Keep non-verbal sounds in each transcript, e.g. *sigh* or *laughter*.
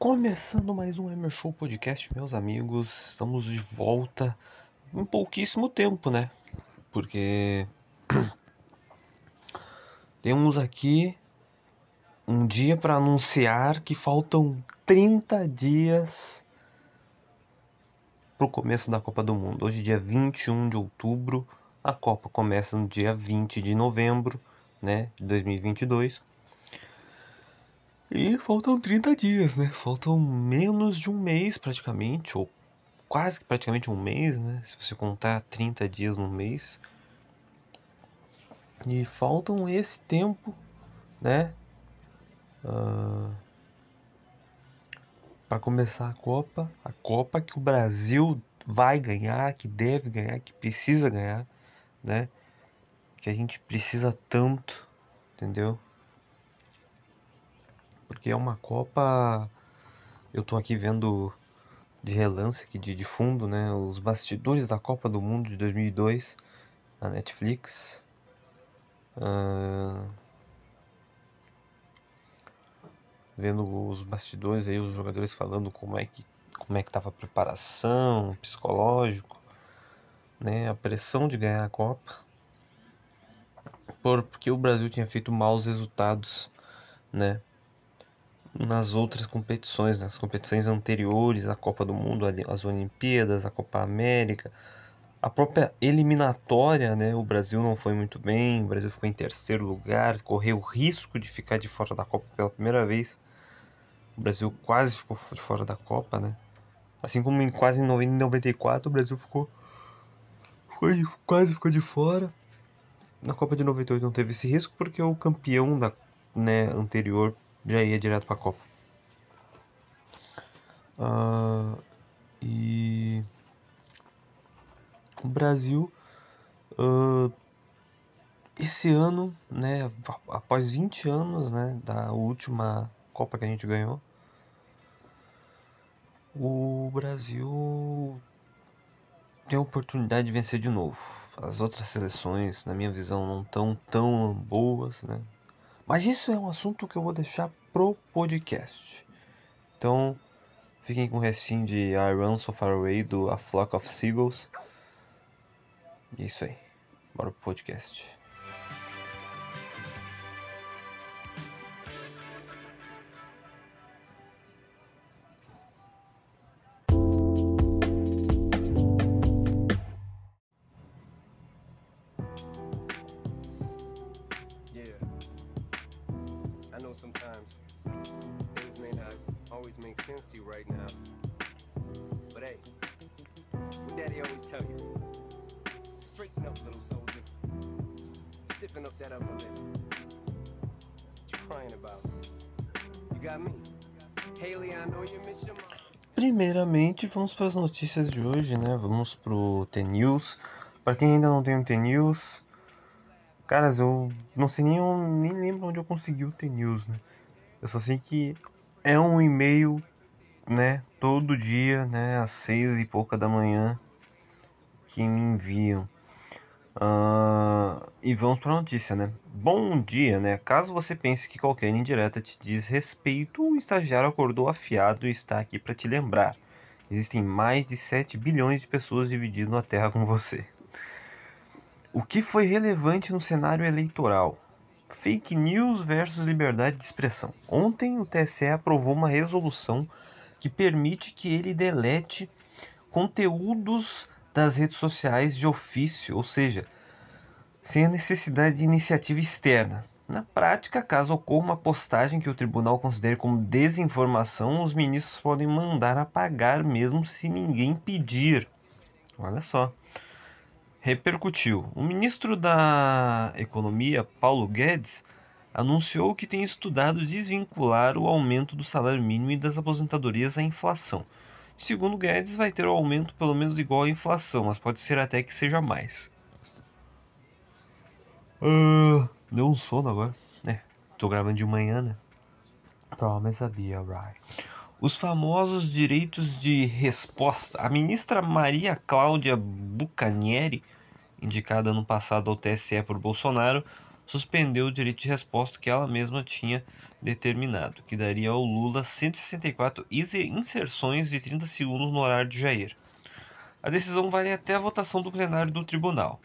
Começando mais um Emer Show Podcast, meus amigos, estamos de volta em pouquíssimo tempo, né? Porque *clears throat* temos aqui um dia para anunciar que faltam 30 dias pro começo da Copa do Mundo. Hoje, dia 21 de outubro, a Copa começa no dia 20 de novembro, né, de 2022. E faltam 30 dias, né? Faltam menos de um mês praticamente, ou quase praticamente um mês, né? Se você contar 30 dias no mês. E faltam esse tempo, né? Uh, para começar a Copa. A Copa que o Brasil vai ganhar, que deve ganhar, que precisa ganhar, né? Que a gente precisa tanto, entendeu? Porque é uma Copa. Eu tô aqui vendo de relance aqui de, de fundo, né, os bastidores da Copa do Mundo de 2002 na Netflix. Uh, vendo os bastidores aí, os jogadores falando como é que como é que tava a preparação, psicológico, né, a pressão de ganhar a Copa. Por, porque o Brasil tinha feito maus resultados, né? Nas outras competições, nas competições anteriores à Copa do Mundo, as Olimpíadas, a Copa América, a própria eliminatória, né? O Brasil não foi muito bem, o Brasil ficou em terceiro lugar, correu o risco de ficar de fora da Copa pela primeira vez. O Brasil quase ficou de fora da Copa, né? Assim como em quase em 94 o Brasil ficou, ficou quase ficou de fora. Na Copa de 98 não teve esse risco porque o campeão da né, anterior já ia direto para a Copa. Uh, e o Brasil uh, esse ano, né, após 20 anos, né, da última Copa que a gente ganhou, o Brasil tem a oportunidade de vencer de novo. As outras seleções, na minha visão, não tão tão boas, né? Mas isso é um assunto que eu vou deixar pro podcast. Então, fiquem com o restinho de I Run So Far Away do A Flock of Seagulls. E é isso aí. Bora pro podcast. Primeiramente, vamos para as notícias de hoje, né? Vamos pro T-News. Para quem ainda não tem o T-News, caras, eu não sei nem, nem lembro onde eu consegui o T-News, né? Eu só sei que é um e-mail, né? Todo dia, né? Às seis e pouca da manhã que me enviam. Uh, e vamos para a notícia, né? Bom dia, né? Caso você pense que qualquer indireta te diz respeito, o estagiário acordou afiado e está aqui para te lembrar. Existem mais de 7 bilhões de pessoas divididas na Terra com você. O que foi relevante no cenário eleitoral? Fake news versus liberdade de expressão. Ontem o TSE aprovou uma resolução que permite que ele delete conteúdos das redes sociais de ofício, ou seja, sem a necessidade de iniciativa externa. Na prática, caso ocorra uma postagem que o tribunal considere como desinformação, os ministros podem mandar apagar mesmo se ninguém pedir. Olha só. Repercutiu. O ministro da Economia, Paulo Guedes, anunciou que tem estudado desvincular o aumento do salário mínimo e das aposentadorias à inflação. Segundo Guedes, vai ter um aumento pelo menos igual à inflação, mas pode ser até que seja mais. Uh, deu um sono agora. É, tô gravando de manhã, né? Promise I'll be alright. Os famosos direitos de resposta. A ministra Maria Cláudia Bucanieri, indicada no passado ao TSE por Bolsonaro, suspendeu o direito de resposta que ela mesma tinha determinado, que daria ao Lula 164 inserções de 30 segundos no horário de Jair. A decisão vale até a votação do plenário do tribunal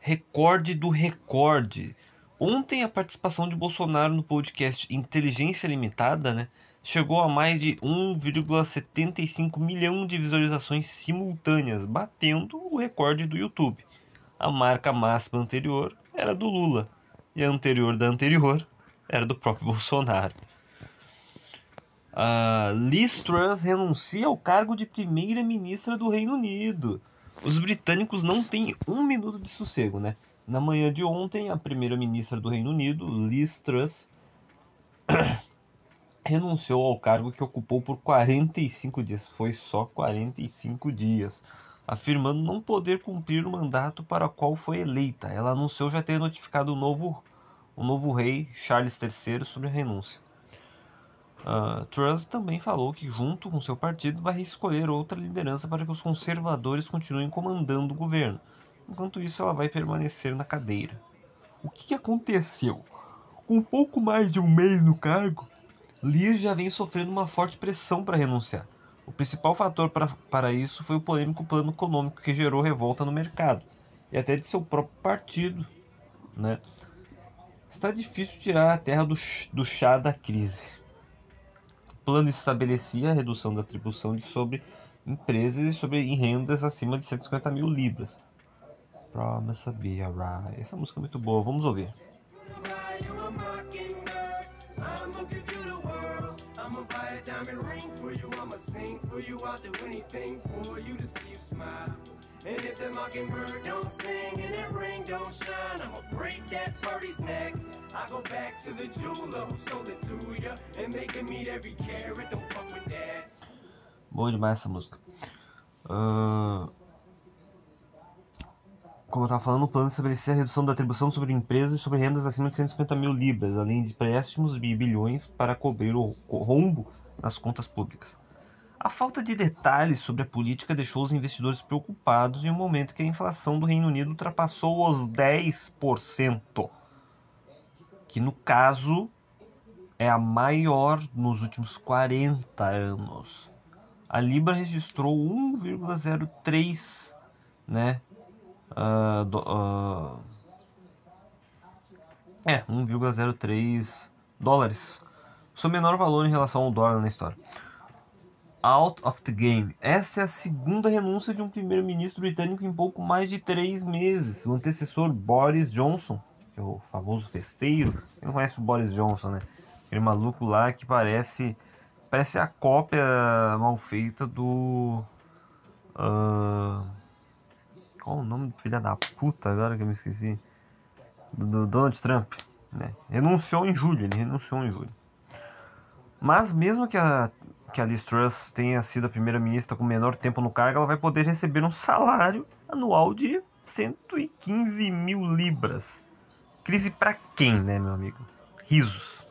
recorde do recorde. Ontem a participação de Bolsonaro no podcast Inteligência Limitada, né, chegou a mais de 1,75 milhão de visualizações simultâneas, batendo o recorde do YouTube. A marca máxima anterior era do Lula e a anterior da anterior era do próprio *laughs* Bolsonaro. Uh, Liz Truss renuncia ao cargo de primeira-ministra do Reino Unido os britânicos não têm um minuto de sossego, né? Na manhã de ontem, a primeira-ministra do Reino Unido, Liz Truss, *coughs* renunciou ao cargo que ocupou por 45 dias. Foi só 45 dias, afirmando não poder cumprir o mandato para o qual foi eleita. Ela anunciou já ter notificado o novo, o novo rei Charles III sobre a renúncia. Uh, Truss também falou que, junto com seu partido, vai escolher outra liderança para que os conservadores continuem comandando o governo. Enquanto isso, ela vai permanecer na cadeira. O que aconteceu? Com pouco mais de um mês no cargo, Lear já vem sofrendo uma forte pressão para renunciar. O principal fator para, para isso foi o polêmico plano econômico que gerou revolta no mercado e até de seu próprio partido. Né? Está difícil tirar a terra do, do chá da crise plano estabelecia a redução da tribuição de sobre empresas e sobre em rendas acima de 150 mil libras. Promise be alright. Essa música é muito boa, vamos ouvir. I'ma buy a diamond ring for you, I'ma sing for you, I'll do anything for you to see you smile. And if the mockingbird don't sing and that ring don't shine, I'ma break that birdie's neck. I go back to the jeweler who sold it to ya and make him meet every carat. Don't fuck with that. Boa demais essa música. Uh... Como eu estava falando, o plano estabelecia a redução da atribuição sobre empresas e sobre rendas acima de 150 mil libras, além de empréstimos de bilhões para cobrir o rombo nas contas públicas. A falta de detalhes sobre a política deixou os investidores preocupados em um momento que a inflação do Reino Unido ultrapassou os 10%, que no caso é a maior nos últimos 40 anos. A Libra registrou 1,03, né? Uh, do, uh, é, 1,03 dólares. Seu menor valor em relação ao dólar na história out of the game. Essa é a segunda renúncia de um primeiro-ministro britânico em pouco mais de três meses. O antecessor Boris Johnson, que é o famoso festeiro, quem não conhece o Boris Johnson, né? Aquele maluco lá que parece parece a cópia mal feita do uh, qual o nome do filho da puta agora que eu me esqueci do, do Donald Trump, né? Renunciou em julho, ele renunciou em julho. Mas mesmo que a que a Liz Truss tenha sido a primeira-ministra com menor tempo no cargo, ela vai poder receber um salário anual de 115 mil libras. Crise para quem, né, meu amigo? Risos.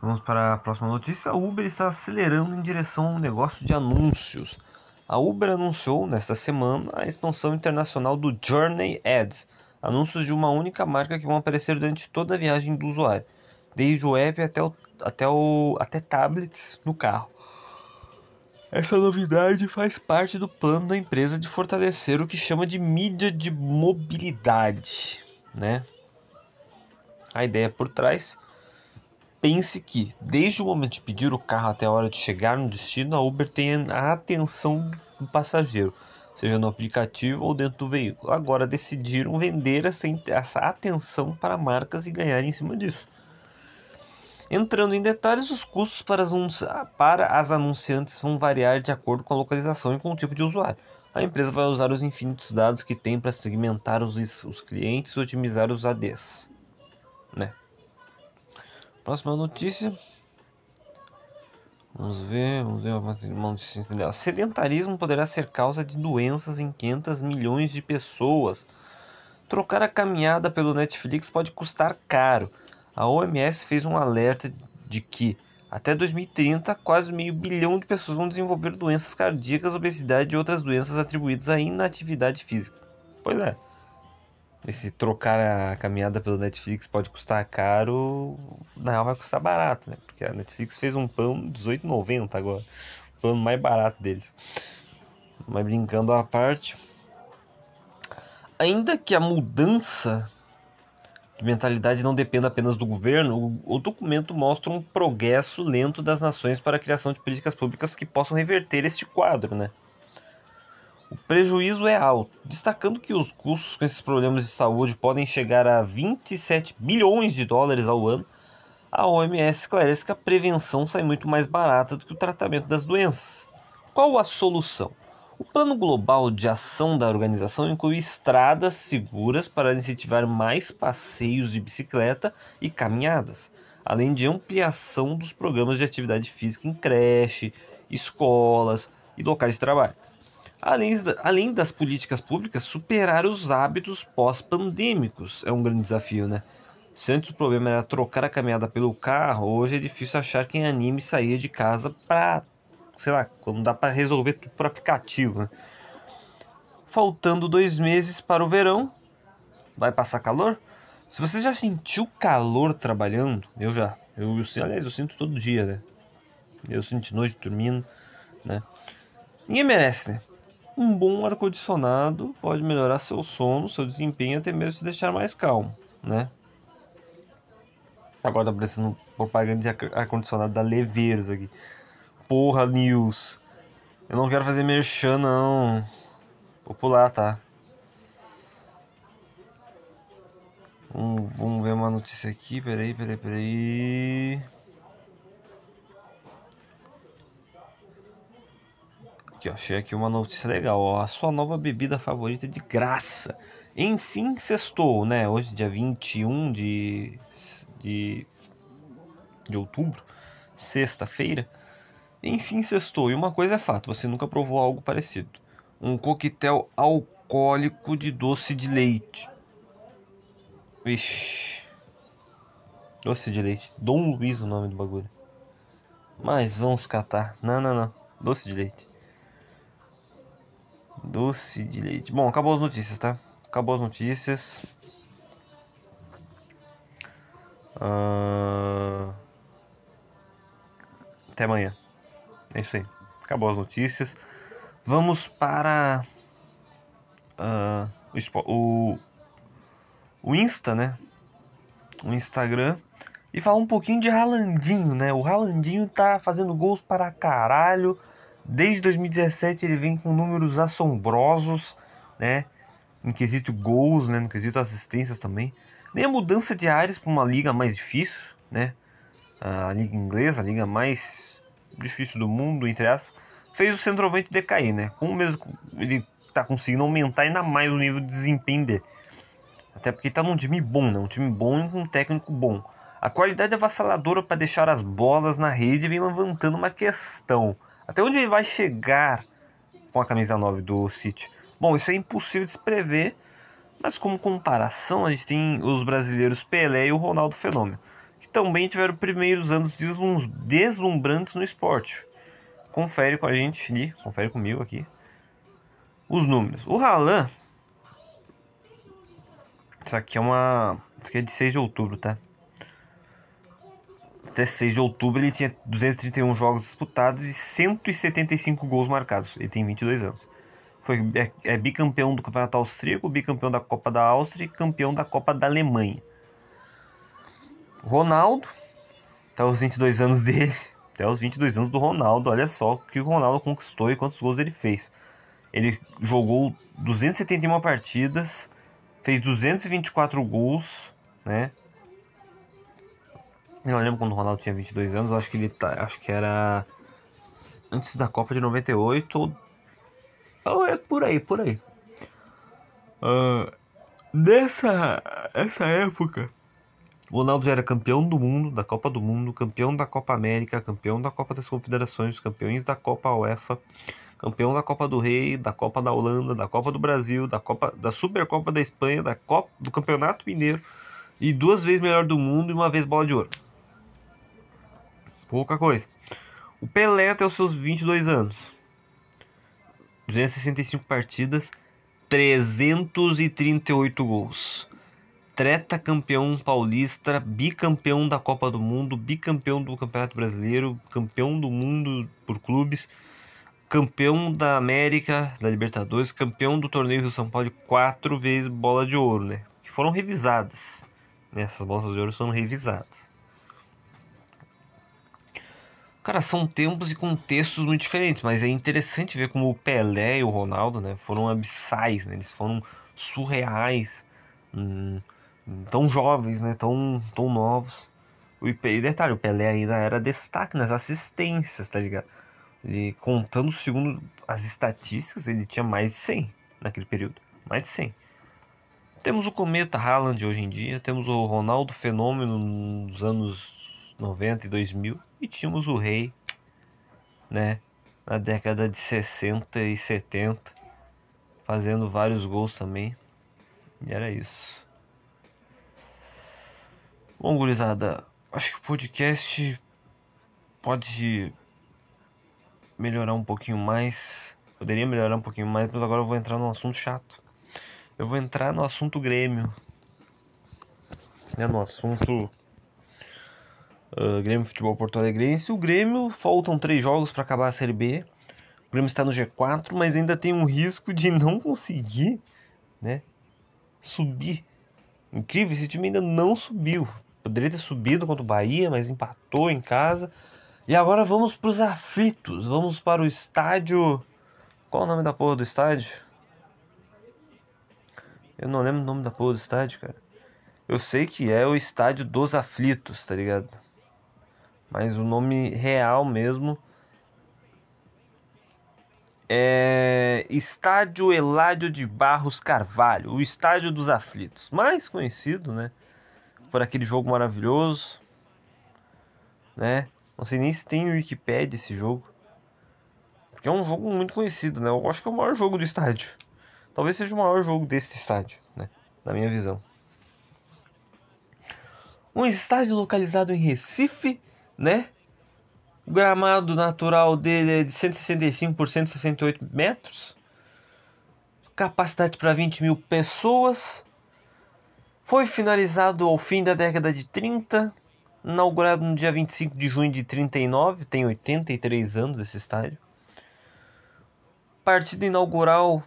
Vamos para a próxima notícia. A Uber está acelerando em direção a um negócio de anúncios. A Uber anunciou nesta semana a expansão internacional do Journey Ads, anúncios de uma única marca que vão aparecer durante toda a viagem do usuário desde o app até, o, até, o, até tablets no carro. Essa novidade faz parte do plano da empresa de fortalecer o que chama de mídia de mobilidade, né? A ideia por trás pense que desde o momento de pedir o carro até a hora de chegar no destino, a Uber tem a atenção do passageiro, seja no aplicativo ou dentro do veículo. Agora decidiram vender essa, essa atenção para marcas e ganhar em cima disso. Entrando em detalhes, os custos para as, para as anunciantes vão variar de acordo com a localização e com o tipo de usuário. A empresa vai usar os infinitos dados que tem para segmentar os, os clientes e otimizar os ADs. Né? Próxima notícia. Vamos ver, vamos ver uma notícia. Sedentarismo poderá ser causa de doenças em 500 milhões de pessoas. Trocar a caminhada pelo Netflix pode custar caro. A OMS fez um alerta de que até 2030, quase meio bilhão de pessoas vão desenvolver doenças cardíacas, obesidade e outras doenças atribuídas à inatividade física. Pois é. Esse trocar a caminhada pelo Netflix pode custar caro, na real vai custar barato, né? Porque a Netflix fez um plano 18,90 agora. O plano mais barato deles. Mas brincando à parte. Ainda que a mudança de mentalidade não depende apenas do governo, o, documento mostra um progresso lento das nações para a criação de políticas públicas que possam reverter este quadro, né? O prejuízo é alto, destacando que os custos com esses problemas de saúde podem chegar a 27 bilhões de dólares ao ano. A OMS esclarece que a prevenção sai muito mais barata do que o tratamento das doenças. Qual a solução? O plano global de ação da organização inclui estradas seguras para incentivar mais passeios de bicicleta e caminhadas, além de ampliação dos programas de atividade física em creche, escolas e locais de trabalho. Além, além das políticas públicas, superar os hábitos pós-pandêmicos é um grande desafio, né? Se antes o problema era trocar a caminhada pelo carro, hoje é difícil achar quem anime sair de casa para sei lá, quando dá para resolver tudo por aplicativo. Né? Faltando dois meses para o verão, vai passar calor? Se você já sentiu calor trabalhando, eu já. Eu, eu, aliás, eu sinto todo dia, né? Eu sinto noite dormindo, né? Ninguém merece, né? Um bom ar-condicionado pode melhorar seu sono, seu desempenho até mesmo te deixar mais calmo, né? Agora tá parecendo propaganda de ar-condicionado da Leveiros aqui. Porra, News. Eu não quero fazer merchan, não. Vou pular, tá? Vamos, vamos ver uma notícia aqui. Peraí, peraí, peraí. Aqui, ó, achei aqui uma notícia legal. Ó, a sua nova bebida favorita de graça. Enfim, sextou, né? Hoje, dia 21 de, de, de outubro, sexta-feira. Enfim, sextou. E uma coisa é fato, você nunca provou algo parecido. Um coquetel alcoólico de doce de leite. Vixe. Doce de leite. Dom Luiz o nome do bagulho. Mas vamos catar. Não, não, não. Doce de leite. Doce de leite. Bom, acabou as notícias, tá? Acabou as notícias. Uh... Até amanhã. É isso aí. Acabou as notícias. Vamos para uh, o, o Insta, né? O Instagram. E falar um pouquinho de Ralandinho, né? O Ralandinho tá fazendo gols para caralho. Desde 2017 ele vem com números assombrosos, né? Em quesito gols, né? No quesito assistências também. Nem a mudança de áreas para uma liga mais difícil, né? A liga inglesa, a liga mais difícil do mundo, entre aspas, fez o centroavante decair, né? Como mesmo ele tá conseguindo aumentar ainda mais o nível de desempenho dele. Até porque tá num time bom, né? Um time bom e com um técnico bom. A qualidade avassaladora para deixar as bolas na rede vem levantando uma questão. Até onde ele vai chegar com a camisa 9 do City? Bom, isso é impossível de se prever, mas como comparação, a gente tem os brasileiros Pelé e o Ronaldo Fenômeno que também tiveram primeiros anos deslumbrantes no esporte. Confere com a gente ali, confere comigo aqui. Os números. O Haaland. Isso aqui é uma. Isso aqui é de 6 de outubro, tá? Até 6 de outubro ele tinha 231 jogos disputados e 175 gols marcados. Ele tem 22 anos. Foi, é, é bicampeão do Campeonato Austríaco, bicampeão da Copa da Áustria e campeão da Copa da Alemanha. Ronaldo, até os 22 anos dele, *laughs* até os 22 anos do Ronaldo, olha só o que o Ronaldo conquistou e quantos gols ele fez. Ele jogou 271 partidas, fez 224 gols, né? Eu não lembro quando o Ronaldo tinha 22 anos, acho que ele tá, acho que era antes da Copa de 98 ou, ou é por aí, por aí. Uh, nessa essa época, o Ronaldo já era campeão do mundo, da Copa do Mundo, campeão da Copa América, campeão da Copa das Confederações, campeões da Copa UEFA, campeão da Copa do Rei, da Copa da Holanda, da Copa do Brasil, da Copa da Supercopa da Espanha, da Copa do Campeonato Mineiro e duas vezes melhor do mundo e uma vez bola de ouro. Pouca coisa. O Pelé até os seus 22 anos. 265 partidas, 338 gols. Treta campeão paulista, bicampeão da Copa do Mundo, bicampeão do Campeonato Brasileiro, campeão do mundo por clubes, campeão da América, da Libertadores, campeão do torneio Rio São Paulo, quatro vezes bola de ouro, né? Que foram revisadas. Né? Essas bolas de ouro são revisadas. Cara, são tempos e contextos muito diferentes, mas é interessante ver como o Pelé e o Ronaldo, né, foram abissais, né, eles foram surreais, hum, tão jovens, né, tão, tão novos. E detalhe, o Pelé ainda era destaque nas assistências, tá ligado? Ele, contando segundo as estatísticas, ele tinha mais de 100 naquele período, mais de 100. Temos o Cometa Haaland hoje em dia, temos o Ronaldo Fenômeno nos anos 90 e 2000 e tínhamos o Rei, né, na década de 60 e 70, fazendo vários gols também. E era isso. Bom, gurizada, acho que o podcast pode melhorar um pouquinho mais. Poderia melhorar um pouquinho mais, mas agora eu vou entrar num assunto chato. Eu vou entrar no assunto Grêmio. Né, no assunto uh, Grêmio Futebol Porto Alegrense. O Grêmio faltam três jogos para acabar a Série B. O Grêmio está no G4, mas ainda tem um risco de não conseguir, né, subir. Incrível, esse time ainda não subiu. Poderia ter subido contra o Bahia, mas empatou em casa. E agora vamos para os aflitos. Vamos para o estádio. Qual o nome da porra do estádio? Eu não lembro o nome da porra do estádio, cara. Eu sei que é o estádio dos aflitos, tá ligado? Mas o nome real mesmo é Estádio Eládio de Barros Carvalho, o Estádio dos Aflitos, mais conhecido, né, por aquele jogo maravilhoso, né? Não sei nem se tem no Wikipedia esse jogo, porque é um jogo muito conhecido, né? Eu acho que é o maior jogo do estádio. Talvez seja o maior jogo desse estádio, né? Na minha visão. Um estádio localizado em Recife, né? O gramado natural dele é de 165 por 168 metros. Capacidade para 20 mil pessoas. Foi finalizado ao fim da década de 30. Inaugurado no dia 25 de junho de 39. Tem 83 anos esse estádio. Partida inaugural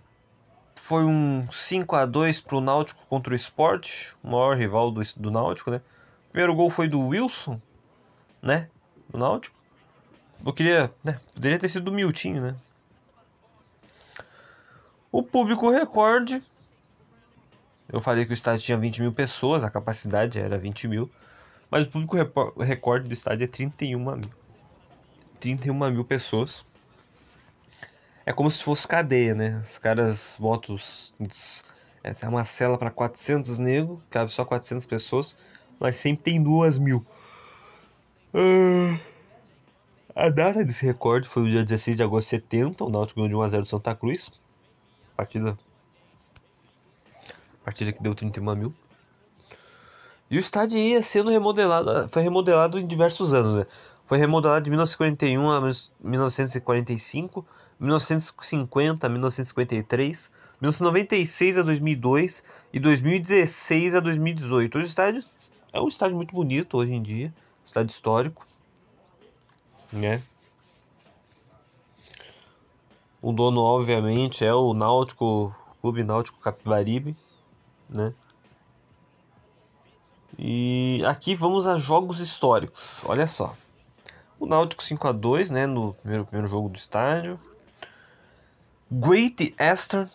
foi um 5 a 2 para o Náutico contra o Sport, o maior rival do, do Náutico, né? O primeiro gol foi do Wilson, né? Do Náutico. Eu queria, né? Poderia ter sido do Miltinho, né? O público recorde. Eu falei que o estádio tinha 20 mil pessoas, a capacidade era 20 mil. Mas o público recorde do estádio é 31 mil. 31 mil pessoas. É como se fosse cadeia, né? Os caras botam. É, tem uma cela para 400 negros, cabe só 400 pessoas, mas sempre tem duas mil. Uh, a data desse recorde foi o dia 16 de agosto de 70. O Náutico ganhou de 1x0 do Santa Cruz. Partida. Partida que deu 31 mil. E o estádio ia sendo remodelado. Foi remodelado em diversos anos, né? Foi remodelado de 1941 a 1945, 1950 a 1953, 1996 a 2002 e 2016 a 2018. O estádio é um estádio muito bonito hoje em dia estádio histórico, né? O dono, obviamente, é o Náutico, Clube Náutico Capibaribe, né? E aqui vamos a jogos históricos. Olha só. O Náutico 5 a 2, né, no primeiro, primeiro jogo do estádio. Great Eastern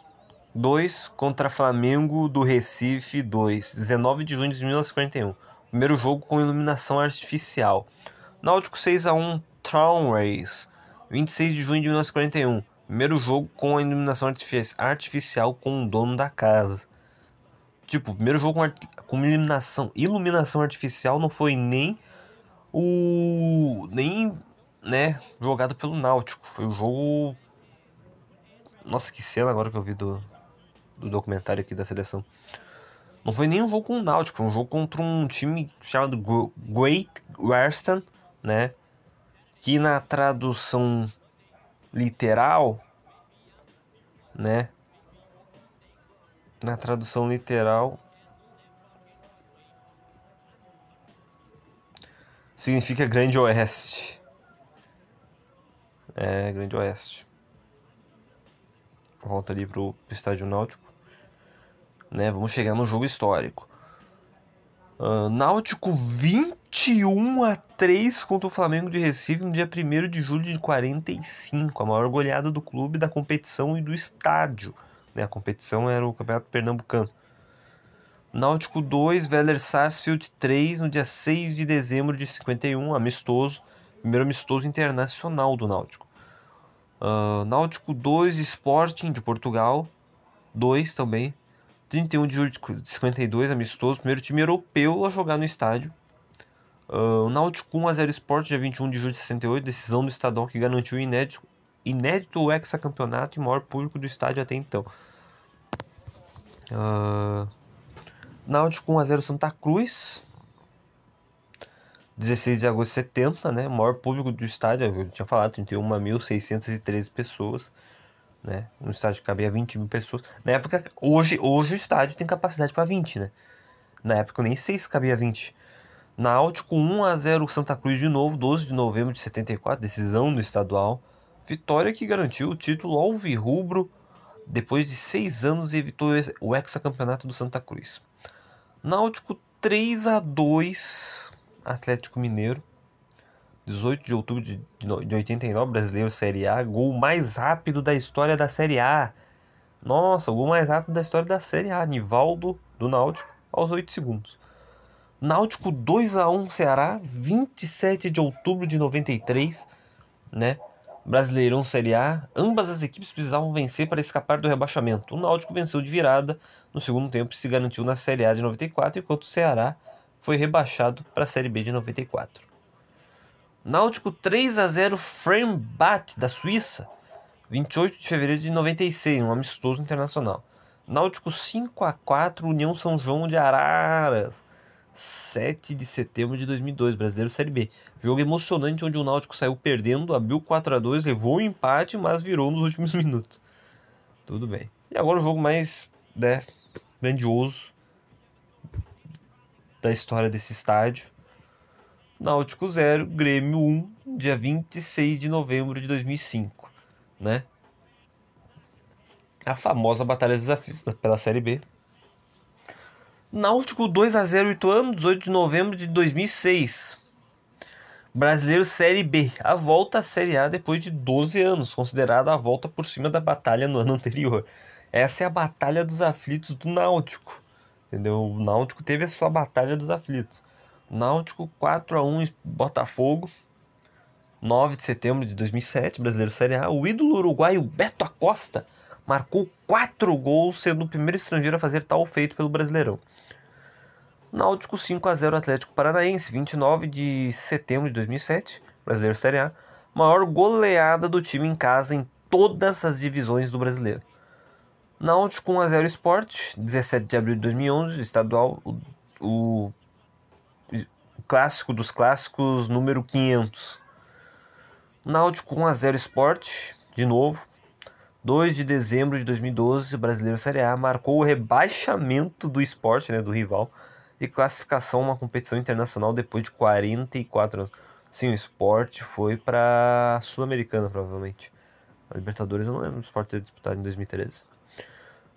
2 contra Flamengo do Recife 2, 19 de junho de 1941. Primeiro jogo com iluminação artificial. Náutico 6 a 1 Race 26 de junho de 1941. Primeiro jogo com a iluminação artificial com o dono da casa. Tipo, primeiro jogo com, com iluminação, iluminação artificial não foi nem o nem, né, jogado pelo Náutico. Foi o jogo Nossa, que cena agora que eu vi do do documentário aqui da seleção. Não foi nem um jogo com o Náutico, foi um jogo contra um time chamado Great Western, né? Que na tradução literal, né? Na tradução literal significa Grande Oeste. É, Grande Oeste. Volta ali pro, pro estádio náutico. Né, vamos chegar no jogo histórico. Uh, Náutico 21 a 3 contra o Flamengo de Recife no dia 1 de julho de 45, a maior goleada do clube, da competição e do estádio. Né? A competição era o Campeonato Pernambucano. Náutico 2, Weller Sarsfield 3 no dia 6 de dezembro de 51, amistoso, primeiro amistoso internacional do Náutico. Uh, Náutico 2, Sporting de Portugal 2 também, 31 de julho de 52, amistoso, primeiro time europeu a jogar no estádio. Uh, o Náutico 1x0 Sport, dia 21 de julho de 68, decisão do estadual que garantiu o inédito, inédito hexacampeonato e maior público do estádio até então. Uh, Náutico 1x0 Santa Cruz, 16 de agosto de 70, né? O maior público do estádio, eu tinha falado, 31.613 pessoas né? No estádio cabia 20 mil pessoas. Na época, hoje, hoje o estádio tem capacidade para 20, né? Na época nem sei se cabia 20. Náutico 1 a 0 Santa Cruz de novo, 12 de novembro de 74, decisão do estadual. Vitória que garantiu o título alvirrubro depois de seis anos e evitou o hexacampeonato do Santa Cruz. Náutico 3 a 2 Atlético Mineiro. 18 de outubro de, de 89, brasileiro Série A, gol mais rápido da história da Série A. Nossa, o gol mais rápido da história da Série A. Nivaldo do Náutico aos 8 segundos. Náutico 2 a 1 Ceará, 27 de outubro de 93, né? Brasileirão Série A. Ambas as equipes precisavam vencer para escapar do rebaixamento. O Náutico venceu de virada no segundo tempo e se garantiu na Série A de 94, enquanto o Ceará foi rebaixado para a Série B de 94. Náutico 3 a 0 Frembach da Suíça, 28 de fevereiro de 96, um amistoso internacional. Náutico 5 a 4 União São João de Araras, 7 de setembro de 2002, Brasileiro Série B. Jogo emocionante onde o Náutico saiu perdendo, abriu 4 a 2, levou o empate, mas virou nos últimos *laughs* minutos. Tudo bem. E agora o jogo mais né, grandioso da história desse estádio Náutico 0, Grêmio 1, dia 26 de novembro de 2005, né? A famosa Batalha dos Desafios pela Série B. Náutico 2 a 0 Ituano, 18 de novembro de 2006. Brasileiro Série B, a volta à Série A depois de 12 anos, considerada a volta por cima da batalha no ano anterior. Essa é a Batalha dos Aflitos do Náutico. Entendeu? O Náutico teve a sua Batalha dos Aflitos. Náutico 4 a 1 Botafogo. 9 de setembro de 2007, Brasileiro Série A. O ídolo uruguaio Beto Acosta marcou 4 gols, sendo o primeiro estrangeiro a fazer tal feito pelo Brasileirão. Náutico 5 a 0 Atlético Paranaense, 29 de setembro de 2007, Brasileiro Série A. Maior goleada do time em casa em todas as divisões do Brasileiro. Náutico 1 a 0 Sport, 17 de abril de 2011, estadual. O, o clássico dos clássicos número 500. Náutico 1 a 0 Sport, de novo. 2 de dezembro de 2012, Brasileiro Série A marcou o rebaixamento do esporte, né, do rival, e classificação uma competição internacional depois de 44 anos. Sim, o esporte foi para Sul-Americana, provavelmente. A Libertadores eu não lembro do esporte ter disputado em 2013.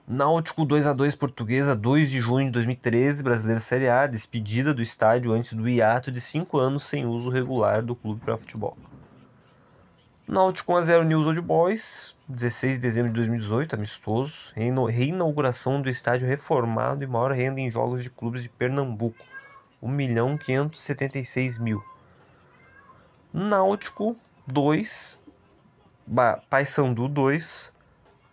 Náutico 2 a 2 Portuguesa, 2 de junho de 2013, Brasileiro Série A, despedida do estádio antes do hiato de 5 anos sem uso regular do clube para futebol. Náutico 1x0 News Old Boys, 16 de dezembro de 2018, amistoso. Reinauguração do estádio reformado e maior renda em jogos de clubes de Pernambuco. 1 milhão 576 mil. Náutico 2, Paysandu 2,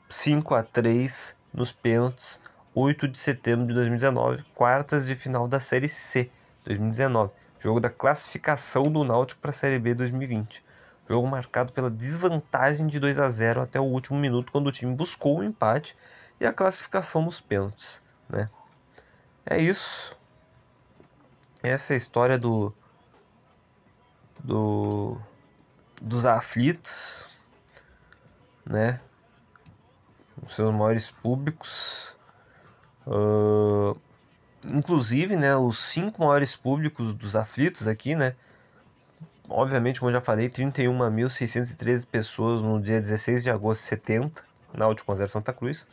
5 a 3 nos pênaltis, 8 de setembro de 2019, quartas de final da Série C 2019, jogo da classificação do Náutico para a Série B 2020. Jogo marcado pela desvantagem de 2 a 0 até o último minuto, quando o time buscou o empate e a classificação nos pênaltis. Né? É isso. Essa é a história do, do dos aflitos, né? Os seus maiores públicos. Uh, inclusive, né, os cinco maiores públicos dos aflitos aqui, né? obviamente, como eu já falei, 31.613 pessoas no dia 16 de agosto de 70, na Náutico 0 Santa Cruz.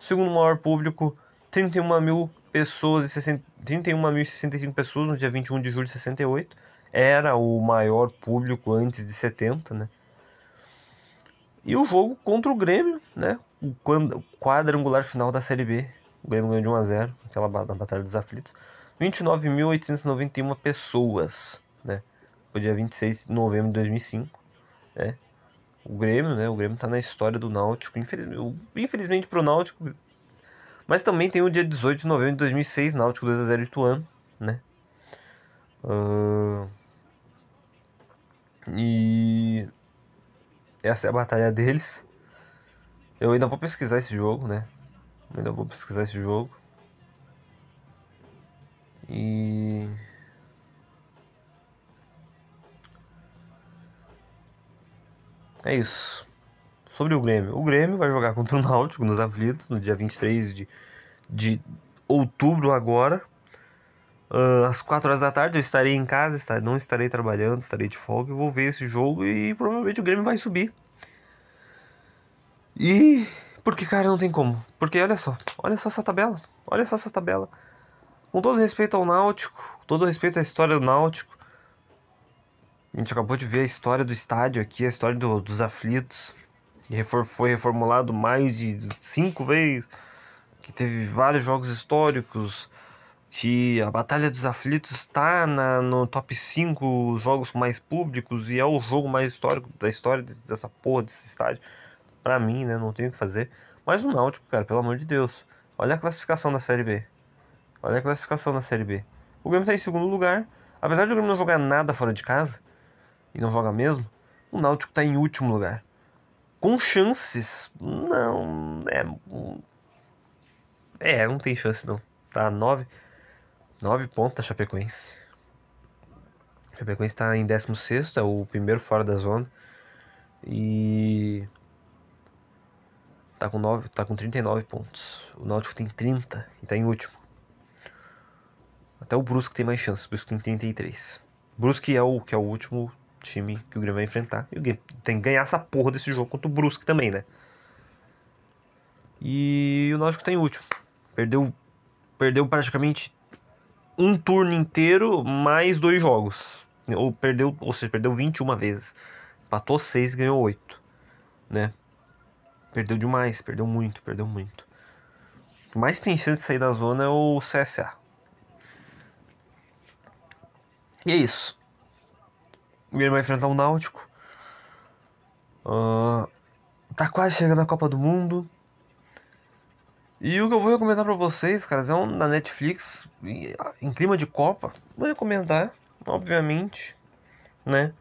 O segundo maior público, 31 mil pessoas e 31.065 pessoas no dia 21 de julho de 68. Era o maior público antes de 70, né? E o jogo contra o Grêmio, né? O quadrangular final da Série B. O Grêmio ganhou de 1 a 0, aquela na Batalha dos Aflitos. 29.891 pessoas, né? Foi dia 26 de novembro de 2005, né? O Grêmio, né? O Grêmio tá na história do Náutico, infelizmente, infelizmente pro Náutico. Mas também tem o dia 18 de novembro de 2006, Náutico 2 a 0 Ituano, né? Uh... E essa é a batalha deles. Eu ainda vou pesquisar esse jogo, né? Eu ainda vou pesquisar esse jogo. E É isso. Sobre o Grêmio. O Grêmio vai jogar *laughs* contra o Náutico nos aflitos no dia 23 de, de outubro agora. Uh, às 4 horas da tarde eu estarei em casa, não estarei trabalhando, estarei de folga. vou ver esse jogo e provavelmente o Grêmio vai subir. E. Porque, cara, não tem como. Porque olha só, olha só essa tabela. Olha só essa tabela. Com todo respeito ao Náutico, com todo respeito à história do Náutico, a gente acabou de ver a história do estádio aqui, a história do, dos aflitos. E foi reformulado mais de cinco vezes. Que teve vários jogos históricos. Que a Batalha dos Aflitos está no top 5 jogos mais públicos. E é o jogo mais histórico da história dessa porra desse estádio. Pra mim, né? Não tenho o que fazer. Mas o Náutico, cara, pelo amor de Deus. Olha a classificação da Série B. Olha a classificação da Série B. O Grêmio está em segundo lugar. Apesar de o Grêmio não jogar nada fora de casa, e não joga mesmo, o Náutico está em último lugar. Com chances, não, é, é, não tem chance não. Tá 9, 9 pontos a Chapecoense. A Chapecoense está em 16, é o primeiro fora da zona. E tá com 9, tá com 39 pontos. O Náutico tem 30 e tá em último. Até o Brusque tem mais chance, o Brusque tem 33. Brusque é o que é o último time que o Grêmio vai enfrentar. E o Grêmio tem que ganhar essa porra desse jogo contra o Brusque também, né? E o Náutico tá em último. Perdeu, perdeu praticamente um turno inteiro mais dois jogos. Ou perdeu, ou seja, perdeu 21 vezes. Empatou 6 e ganhou 8, né? Perdeu demais, perdeu muito, perdeu muito. O que mais tem chance de sair da zona é o CSA. E é isso. O Grêmio vai enfrentar o Náutico. Uh, tá quase chegando a Copa do Mundo. E o que eu vou recomendar pra vocês, caras, é um da Netflix, em clima de Copa. Vou recomendar, obviamente, né?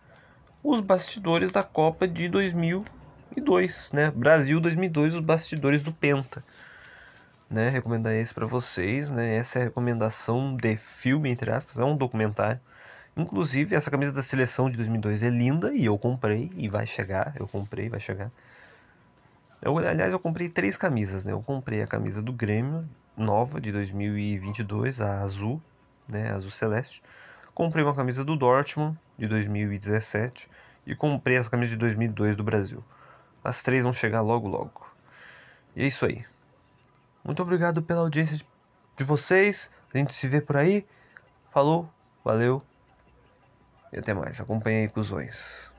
Os bastidores da Copa de 2002, né? Brasil 2002, os bastidores do Penta. Né? Recomendar esse para vocês, né? Essa é a recomendação de filme, entre aspas, é um documentário. Inclusive, essa camisa da seleção de 2002 é linda e eu comprei e vai chegar. Eu comprei, vai chegar. Eu, aliás, eu comprei três camisas, né? Eu comprei a camisa do Grêmio, nova, de 2022, a azul, né? Azul celeste. Comprei uma camisa do Dortmund, de 2017. E comprei essa camisa de 2002 do Brasil. As três vão chegar logo, logo. E é isso aí. Muito obrigado pela audiência de vocês. A gente se vê por aí. Falou, valeu. E até mais. Acompanhe aí, cuzões.